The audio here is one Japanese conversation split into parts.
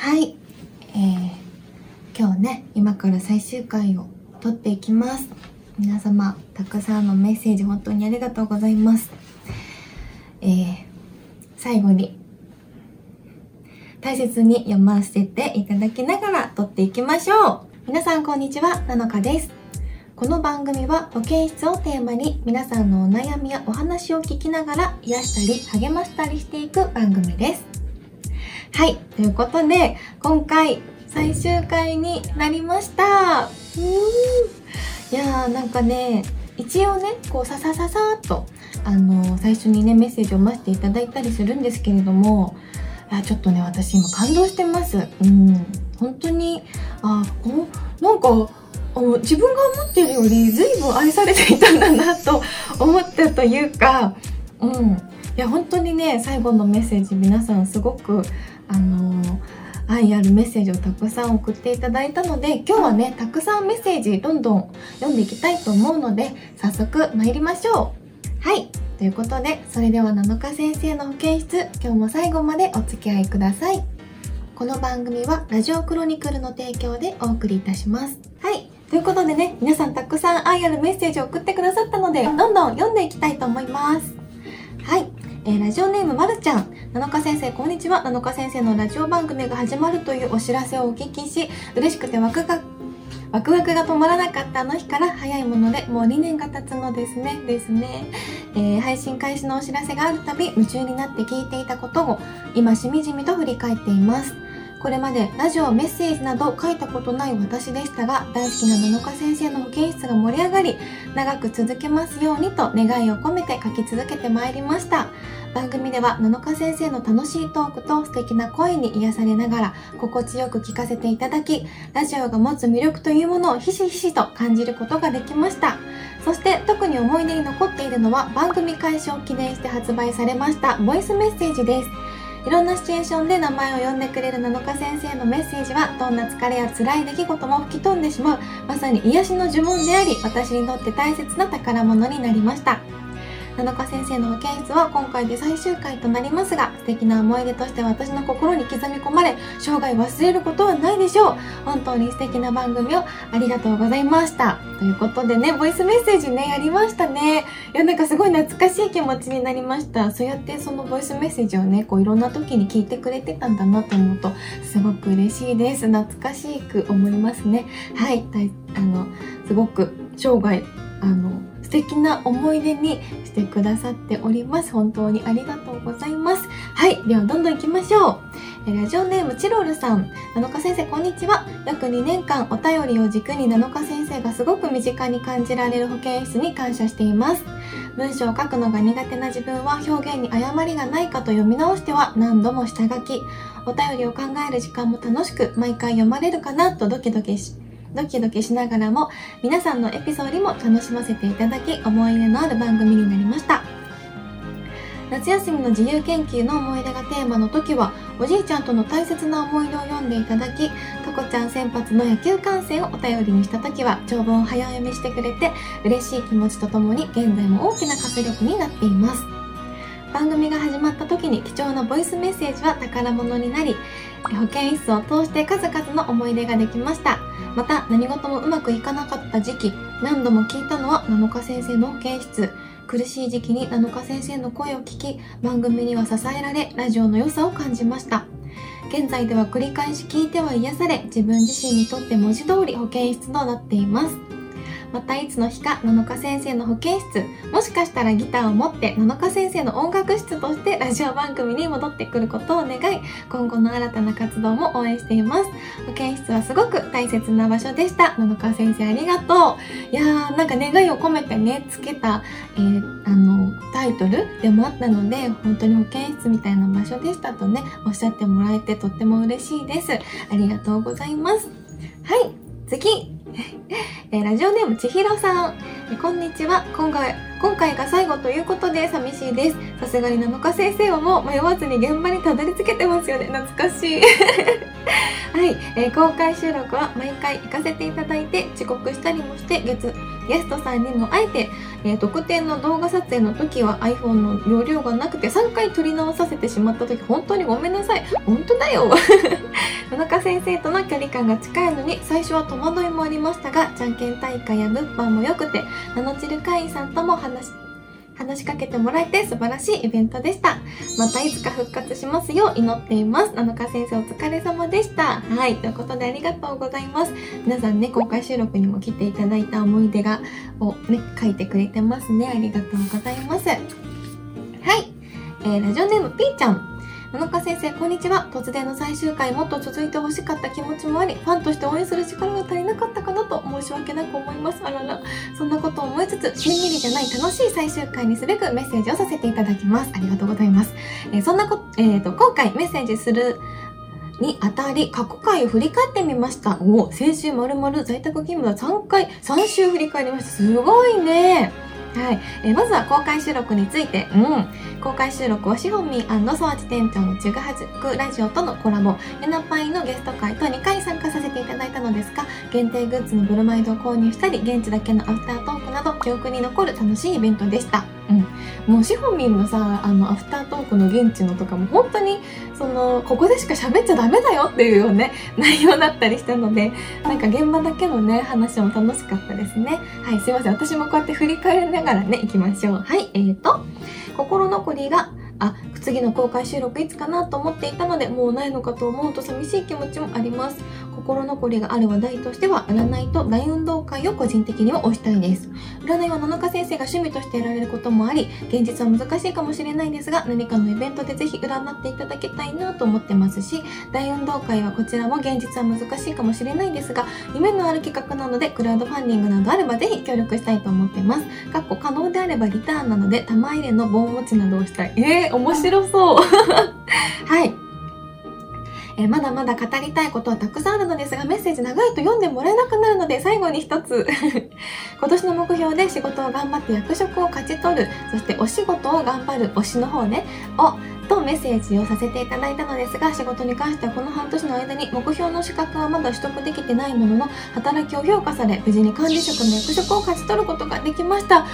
はい、えー、今日ね今から最終回を撮っていきます。皆様たくさんのメッセージ本当にありがとうございます。えー、最後に大切に読ませていただきながら撮っていきましょう。皆さんこんにちはなのかです。この番組は保健室をテーマに皆さんのお悩みやお話を聞きながら癒したり励ましたりしていく番組です。はい。ということで、今回、最終回になりました。うーんいやー、なんかね、一応ね、こう、ささささーっと、あのー、最初にね、メッセージを待っていただいたりするんですけれども、あちょっとね、私今感動してます。うん。本当に、あ、こう、なんか、自分が思ってるより随分愛されていたんだなと 思ったというか、うん。いや、本当にね、最後のメッセージ皆さんすごくあの愛あるメッセージをたくさん送っていただいたので今日はねたくさんメッセージどんどん読んでいきたいと思うので早速参りましょう。はい。ということでそれでは7日先生の保健室今日も最後までお付き合いください。この番組はラジオクロニクルの提供でお送りいたします。はい。ということでね皆さんたくさん愛あるメッセージを送ってくださったのでどんどん読んでいきたいと思います。えー、ラジオネームまるちゃん。七日先生、こんにちは。七日先生のラジオ番組が始まるというお知らせをお聞きし、嬉しくてワクが、ワクワクが止まらなかったあの日から早いものでもう2年が経つのですね。ですね。えー、配信開始のお知らせがあるたび夢中になって聞いていたことを今しみじみと振り返っています。これまでラジオメッセージなど書いたことない私でしたが大好きな七日先生の保健室が盛り上がり長く続けますようにと願いを込めて書き続けてまいりました。番組では七日先生の楽しいトークと素敵な声に癒されながら心地よく聞かせていただきラジオが持つ魅力というものをひしひしと感じることができました。そして特に思い出に残っているのは番組開始を記念して発売されましたボイスメッセージです。いろんなシチュエーションで名前を呼んでくれる七日先生のメッセージはどんな疲れや辛い出来事も吹き飛んでしまうまさに癒しの呪文であり私にとって大切な宝物になりました。七日先生の保健室は今回で最終回となりますが素敵な思い出として私の心に刻み込まれ生涯忘れることはないでしょう。本当に素敵な番組をありがとうございました。ということでねボイスメッセージねやりましたね。いやなんかすごい懐かしい気持ちになりました。そうやってそのボイスメッセージをねこういろんな時に聞いてくれてたんだなと思うとすごく嬉しいです。懐かしく思いますね。はいあのすごく生涯あの素敵な思い出にしてくださっております。本当にありがとうございます。はい。では、どんどん行きましょう。ラジオネームチロルさん。七日先生、こんにちは。約2年間お便りを軸に七日先生がすごく身近に感じられる保健室に感謝しています。文章を書くのが苦手な自分は表現に誤りがないかと読み直しては何度も下書き。お便りを考える時間も楽しく毎回読まれるかなとドキドキしドキドキしながらも皆さんのエピソードも楽しませていただき思い入れのある番組になりました。夏休みの自由研究の思い出がテーマの時はおじいちゃんとの大切な思い出を読んでいただきとこちゃん先発の野球観戦をお便りにした時は長文を早読みしてくれて嬉しい気持ちとともに現在も大きな活力になっています。番組が始まった時に貴重なボイスメッセージは宝物になり保健室を通して数々の思い出ができました。また何事もうまくいかなかった時期何度も聞いたのは7日先生の保健室。苦しい時期に7日先生の声を聞き番組には支えられラジオの良さを感じました。現在では繰り返し聞いては癒され自分自身にとって文字通り保健室となっています。またいつの日か七日先生の保健室もしかしたらギターを持って七日先生の音楽室としてラジオ番組に戻ってくることを願い今後の新たな活動も応援しています。保健室はすごく大切な場所でした。七日先生ありがとう。いやーなんか願いを込めてねつけた、えー、あのタイトルでもあったので本当に保健室みたいな場所でしたとねおっしゃってもらえてとっても嬉しいです。ありがとうございます。はい次。えラジオネームちひろさん、えこんにちは。今回、今回が最後ということで寂しいです。さすがに7日先生はもう迷わずに現場にたどり着けてますよね。懐かしい。はい、えー、公開収録は毎回行かせていただいて遅刻したりもして月ゲストさんにもあえて、えー、特典の動画撮影の時は iPhone の容量がなくて3回撮り直させてしまった時本当にごめんなさい。本当だよ。田中先生との距離感が近いのに最初は戸惑いもありましたがじゃんけん大会や物販も良くてナノチル会員さんとも話して話しかけてもらえて素晴らしいイベントでした。またいつか復活しますよう祈っています。七日先生お疲れ様でした。はい。ということでありがとうございます。皆さんね、公開収録にも来ていただいた思い出が、をね、書いてくれてますね。ありがとうございます。はい。えー、ラジオネームぴーちゃん。七日先生、こんにちは。突然の最終回、もっと続いてほしかった気持ちもあり、ファンとして応援する力が足りなかったかなと申し訳なく思います。あらら。そんなことを思いつつ、しんみりじゃない楽しい最終回にすべくメッセージをさせていただきます。ありがとうございます。えー、そんなこ、えっ、ー、と、今回メッセージするにあたり、過去回を振り返ってみました。お先週まるまる在宅勤務は3回、3週振り返りました。すごいね。はい。えー、まずは公開収録について、うん。公開収録はシホミーソワチ店長のちぐはじくラジオとのコラボ、エナパイのゲスト会と2回参加させていただいたのですが、限定グッズのブルマイドを購入したり、現地だけのアフタートークなど、記憶に残る楽しいイベントでした。うん。もうシホミンのさ、あの、アフタートークの現地のとかも本当に、その、ここでしか喋っちゃダメだよっていうようね、内容だったりしたので、なんか現場だけのね、話も楽しかったですね。はい、すいません。私もこうやって振り返りながらね、行きましょう。はい、えーと、心残りが、あ、次の公開収録いつかなと思っていたので、もうないのかと思うと寂しい気持ちもあります。心残りがある話題としては、占いと大運動会を個人的には推したいです。占いは七日先生が趣味としてやられることもあり、現実は難しいかもしれないですが、何かのイベントでぜひ占っていただきたいなと思ってますし、大運動会はこちらも現実は難しいかもしれないですが、夢のある企画なので、クラウドファンディングなどあればぜひ協力したいと思ってます。かっこ可能であればリターンなので、玉入れの棒持ちなどをしたい。えー、面白そう。はい。え、まだまだ語りたいことはたくさんあるのですが、メッセージ長いと読んでもらえなくなるので、最後に一つ。今年の目標で仕事を頑張って役職を勝ち取る、そしてお仕事を頑張る推しの方ね、をとメッセージをさせていただいたのですが、仕事に関してはこの半年の間に目標の資格はまだ取得できてないものの、働きを評価され、無事に管理職の役職を勝ち取ることができました。おー、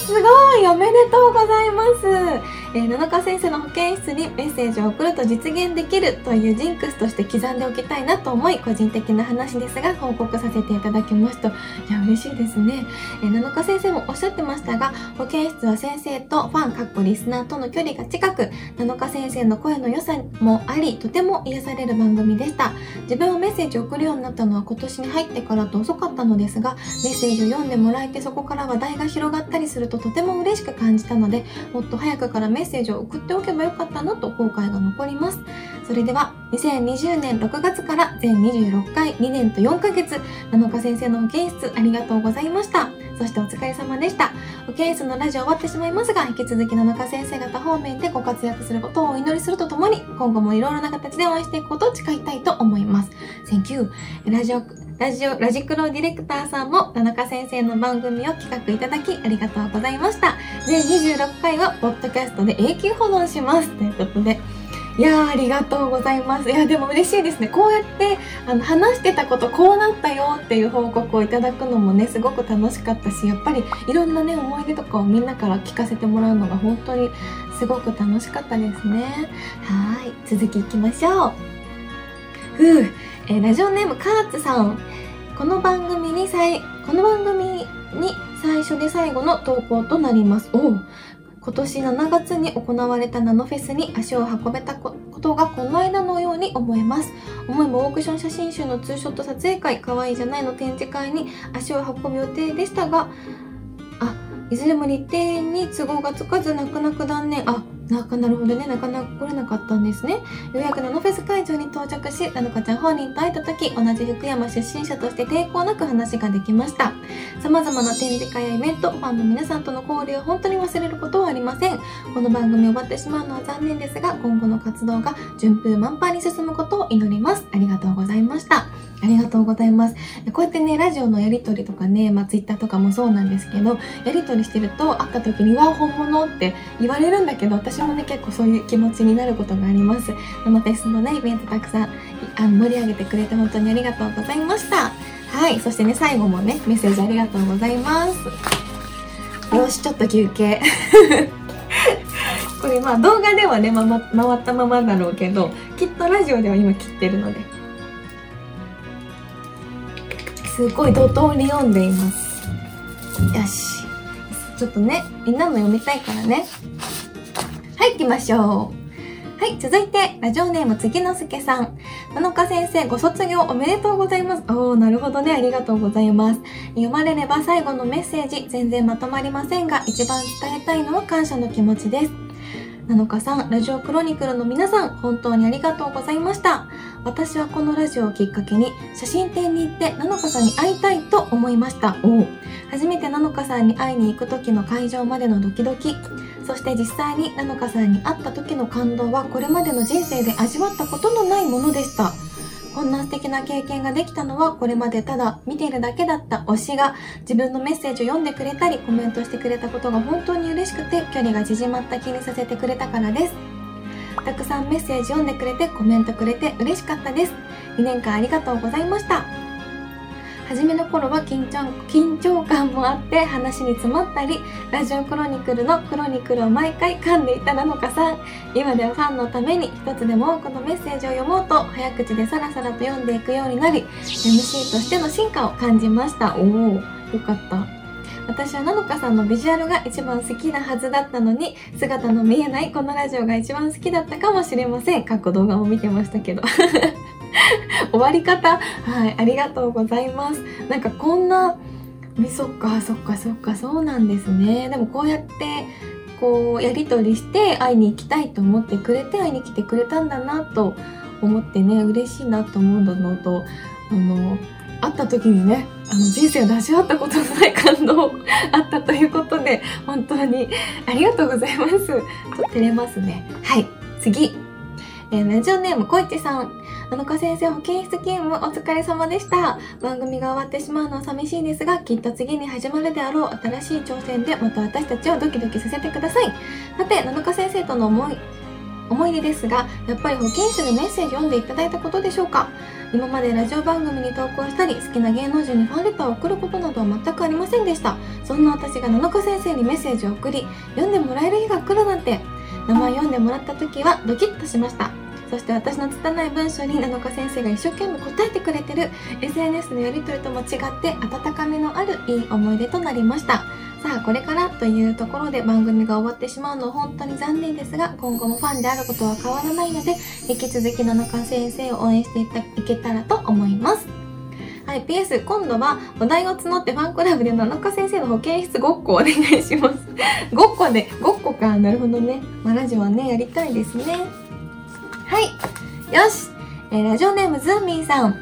すごいおめでとうございます。えー、七日先生の保健室にメッセージを送ると実現できるというジンクスとして刻んでおきたいなと思い、個人的な話ですが、報告させていただきますと、いや、嬉しいですね。えー、七日先生もおっしゃってましたが、保健室は先生とファン、かっこリスナーとの距離が近く、七日先生の声の良さもあり、とても癒される番組でした。自分はメッセージを送るようになったのは今年に入ってからと遅かったのですが、メッセージを読んでもらえてそこから話題が広がったりするととても嬉しく感じたので、もっと早くからメメッセージを送っておけばよかったなと後悔が残ります。それでは、2020年6月から全26回2年と4ヶ月、7日先生の保健室ありがとうございました。そしてお疲れ様でした。保健室のラジオ終わってしまいますが、引き続き7日先生方方面でご活躍することをお祈りするとともに、今後もいろいろな形で応援していくことを誓いたいと思います。Thank you. ラジオ、ラジオ、ラジクロディレクターさんも、田中先生の番組を企画いただき、ありがとうございました。全26回は、ポッドキャストで永久保存します。ということで、いやー、ありがとうございます。いや、でも嬉しいですね。こうやって、あの、話してたことこうなったよっていう報告をいただくのもね、すごく楽しかったし、やっぱりいろんなね、思い出とかをみんなから聞かせてもらうのが本当にすごく楽しかったですね。はい。続きいきましょう。ふう、えー、ラジオネームカーツさん。この番組に最、この番組に最初で最後の投稿となります。おう。今年7月に行われたナノフェスに足を運べたことがこの間のように思えます。思えばオークション写真集のツーショット撮影会、可愛いじゃないの展示会に足を運ぶ予定でしたが、あ、いずれも日程に都合がつかず泣く泣く断念。あ、なかなるほどね、なかなか来れなかったんですね。ようやくナノフェス会場に到着し、なのかちゃん本人と会えた時、同じ福山出身者として抵抗なく話ができました。様々な展示会やイベント、ファンの皆さんとの交流を本当に忘れることはありません。この番組終わってしまうのは残念ですが、今後の活動が順風満帆に進むことを祈ります。ありがとうございました。ありがとうございます。こうやってね、ラジオのやりとりとかね、まあツイッターとかもそうなんですけど、やりとりしてると会った時に、わ、本物って言われるんだけど、私もね、結構そういう気持ちになることがあります。あのフェスのね、イベントたくさんあの盛り上げてくれて本当にありがとうございましたはいそしてね最後もねメッセージありがとうございますよしちょっと休憩 これまあ動画ではね、まま、回ったままだろうけどきっとラジオでは今切ってるのですごい怒涛に読んでいますよしちょっとねみんなも読みたいからねはい行きましょうはい、続いて、ラジオネーム次之助さん。七日先生、ご卒業おめでとうございます。おー、なるほどね。ありがとうございます。読まれれば最後のメッセージ、全然まとまりませんが、一番伝えたいのは感謝の気持ちです。七日さん、ラジオクロニクルの皆さん、本当にありがとうございました。私はこのラジオをきっかけに、写真展に行って七日さんに会いたいと思いました。お初めて七日さんに会いに行く時の会場までのドキドキ、そして実際に七日さんに会った時の感動は、これまでの人生で味わったことのないものでした。んな素敵な経験ができたのはこれまでただ見ているだけだった推しが自分のメッセージを読んでくれたりコメントしてくれたことが本当に嬉しくて距離が縮まった気にさせてくれたからです。たくさんメッセージ読んでくれてコメントくれて嬉しかったです。2年間ありがとうございました。初めの頃は緊張緊張感もあって話に詰まったりラジオクロニクルのクロニクルを毎回噛んでいたなのかさ。ん今ではファンのために一つでも多くのメッセージを読もうと早口でさらさらと読んでいくようになり MC としての進化を感じました。おおよかった。私はなのかさんのビジュアルが一番好きなはずだったのに姿の見えないこのラジオが一番好きだったかもしれません。過去動画も見てましたけど。終わり方。はいありがとうございます。なんかこんなそっかそっかそっかそうなんですね。でもこうやってこうやり取りして会いに行きたいと思ってくれて会いに来てくれたんだなと思ってね嬉しいなと思うのとあの会った時にねあの人生を出し合ったことのない感動 あったということで本当にありがとうございます。ちょっと照れますね。はい次。えー、ラジオネームこいちさん。七日先生保健室勤務お疲れ様でした。番組が終わってしまうのは寂しいですが、きっと次に始まるであろう新しい挑戦でまた私たちをドキドキさせてください。さて、七日先生との思い、思い出ですが、やっぱり保健室でメッセージ読んでいただいたことでしょうか？今までラジオ番組に投稿したり、好きな芸能人にファンレターを送ることなどは全くありませんでした。そんな私が七日先生にメッセージを送り、読んでもらえる日が来るなんて、名前読んでもらった時はドキッとしました。そして私の拙い文章に七日先生が一生懸命答えてくれてる SNS のやりとりとも違って温かみのあるいい思い出となりましたさあこれからというところで番組が終わってしまうのは本当に残念ですが今後もファンであることは変わらないので引き続き七日先生を応援していけたらと思いますはい、PS、今度はお題を募ってファンクラブで七日先生の保健室ごっこお願いします。ごっこで、ごっこか。なるほどね。まあ、ラジオはね、やりたいですね。はい。よし。えー、ラジオネームズーミンさん。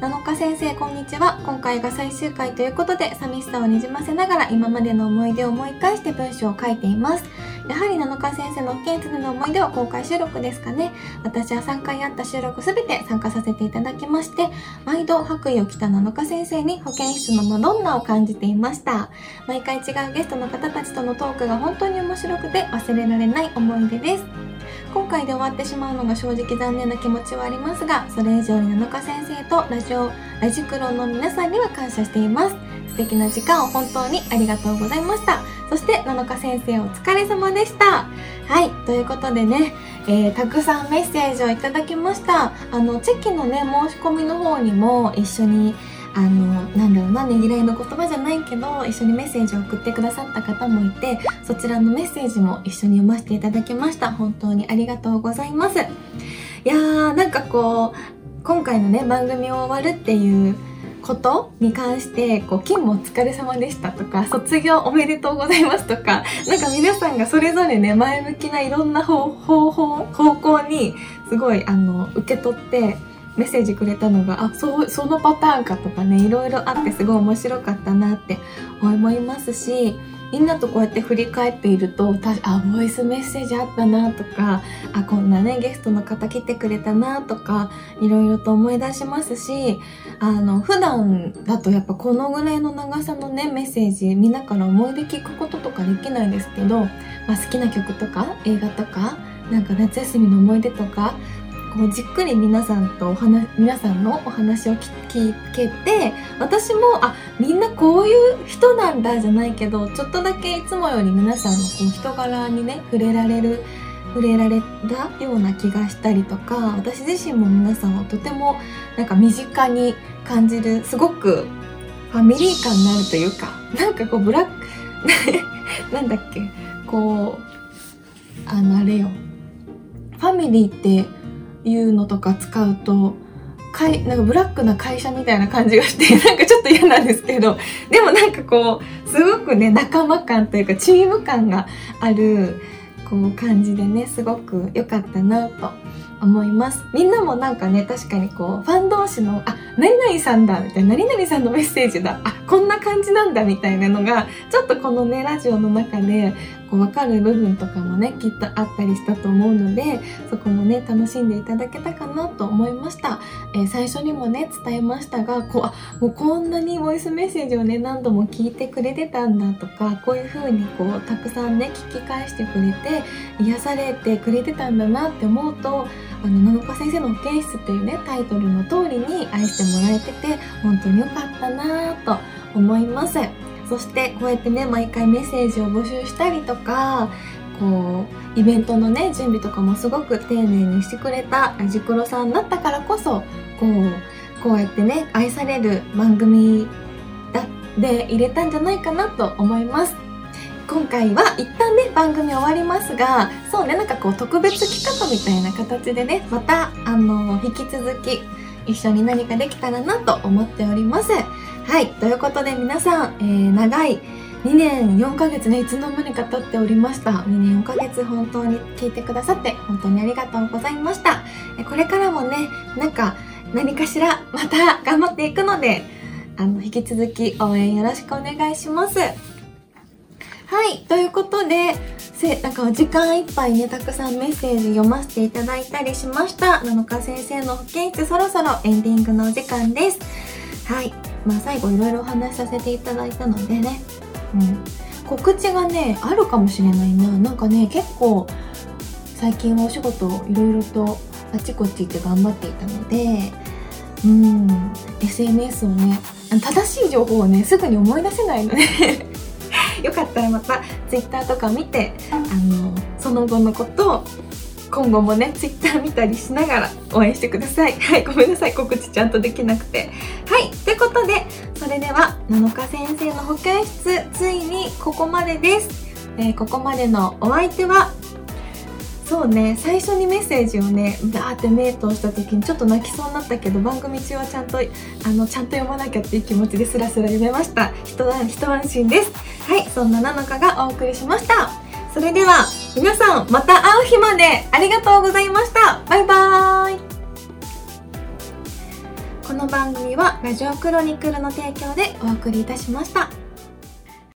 7日先生、こんにちは。今回が最終回ということで、寂しさをにじませながら今までの思い出を思い返して文章を書いています。やはり7日先生の保健室での思い出は公開収録ですかね。私は3回あった収録すべて参加させていただきまして、毎度白衣を着た7日先生に保健室のマドンナを感じていました。毎回違うゲストの方たちとのトークが本当に面白くて忘れられない思い出です。今回で終わってしまうのが正直残念な気持ちはありますがそれ以上に7日先生とラジオラジクロの皆さんには感謝しています素敵な時間を本当にありがとうございましたそして7日先生お疲れ様でした。はいということでね、えー、たくさんメッセージをいただきました。あのチェキのね申し込みの方にも一緒にあのなんだろうなねぎらいの言葉じゃないけど一緒にメッセージを送ってくださった方もいてそちらのメッセージも一緒に読ませていただきました。本当にありがとうございます。いやーなんかこう今回のね番組を終わるっていうことに関してこう勤務お疲れ様でしたとか卒業おめでとうございますとかなんか皆さんがそれぞれね前向きないろんな方法方向にすごいあの受け取ってメッセージくれたのがあそうそのパターンかとかねいろいろあってすごい面白かったなって思いますしみんなとこうやって振り返っているとあボイスメッセージあったなとかあこんなねゲストの方来てくれたなとかいろいろと思い出しますしあの普段だとやっぱこのぐらいの長さのねメッセージみんなから思い出聞くこととかできないんですけど、まあ、好きな曲とか映画とかなんか夏休みの思い出とかこうじっくり皆さんとお話皆さんのお話を聞けて私もあみんなこういう人なんだじゃないけどちょっとだけいつもより皆さんのこう人柄にね触れられる触れられたような気がしたりとか私自身も皆さんをとてもなんか身近に感じるすごくファミリー感になるというかなんかこうブラック なんだっけこうあのあれよ。ファミリーっていうのとか使うとかいなんかブラックな会社みたいな感じがして なんかちょっと嫌なんですけどでもなんかこうすごくね仲間感というかチーム感があるこう感じでねすごく良かったなと思います。みんなもなんかね確かにこうファン同士のあ何々さんだみたいな何々さんのメッセージだあこんな感じなんだみたいなのがちょっとこのねラジオの中でこう分かる部分とかもねきっとあったりしたと思うのでそこもね楽しんでいただけたかなと思いました、えー、最初にもね伝えましたがこうあもうこんなにボイスメッセージをね何度も聞いてくれてたんだとかこういう風にこうたくさんね聞き返してくれて癒されてくれてたんだなって思うとあの七日先生の保健室っていうねタイトルの通りに愛してもらえてて本当に良かったなと思います。そしてこうやってね毎回メッセージを募集したりとかこうイベントのね準備とかもすごく丁寧にしてくれたラジクロさんだったからこそこうこうやってね愛される番組で入れたんじゃないかなと思います。今回は一旦ね番組終わりますがそうねなんかこう特別企画みたいな形でねまたあの引き続き一緒に何かできたらなと思っております。はい。ということで皆さん、えー、長い2年4ヶ月ね、いつの間にか経っておりました。2年4ヶ月本当に聞いてくださって本当にありがとうございました。これからもね、なんか何かしらまた頑張っていくので、あの、引き続き応援よろしくお願いします。はい。ということで、せ、なんか時間いっぱいね、たくさんメッセージ読ませていただいたりしました。7日先生の保健室そろそろエンディングのお時間です。はい。まあ、最後いろいろお話しさせていただいたのでね、うん、告知がねあるかもしれないな。なんかね結構最近はお仕事いろいろとあちこち行って頑張っていたのでうん。SNS をね正しい情報をねすぐに思い出せないので。よかったらまた Twitter とか見てあのその後のことを今後もね、ツイッター見たりしながら応援してください。はい、ごめんなさい。告知ちゃんとできなくて。はい、れでは、7日先生の保健室、ついにここまでです。えー、ここまでのお相手は、そうね、最初にメッセージをね、バーって目通した時にちょっと泣きそうになったけど、番組中はちゃんと、あの、ちゃんと読まなきゃっていう気持ちでスラスラ読めました。一安心です。はい、そんな7日がお送りしました。それでは皆さんまた会う日までありがとうございましたバイバーイの番組はラジオクロニクルの提供でお送りいたしました。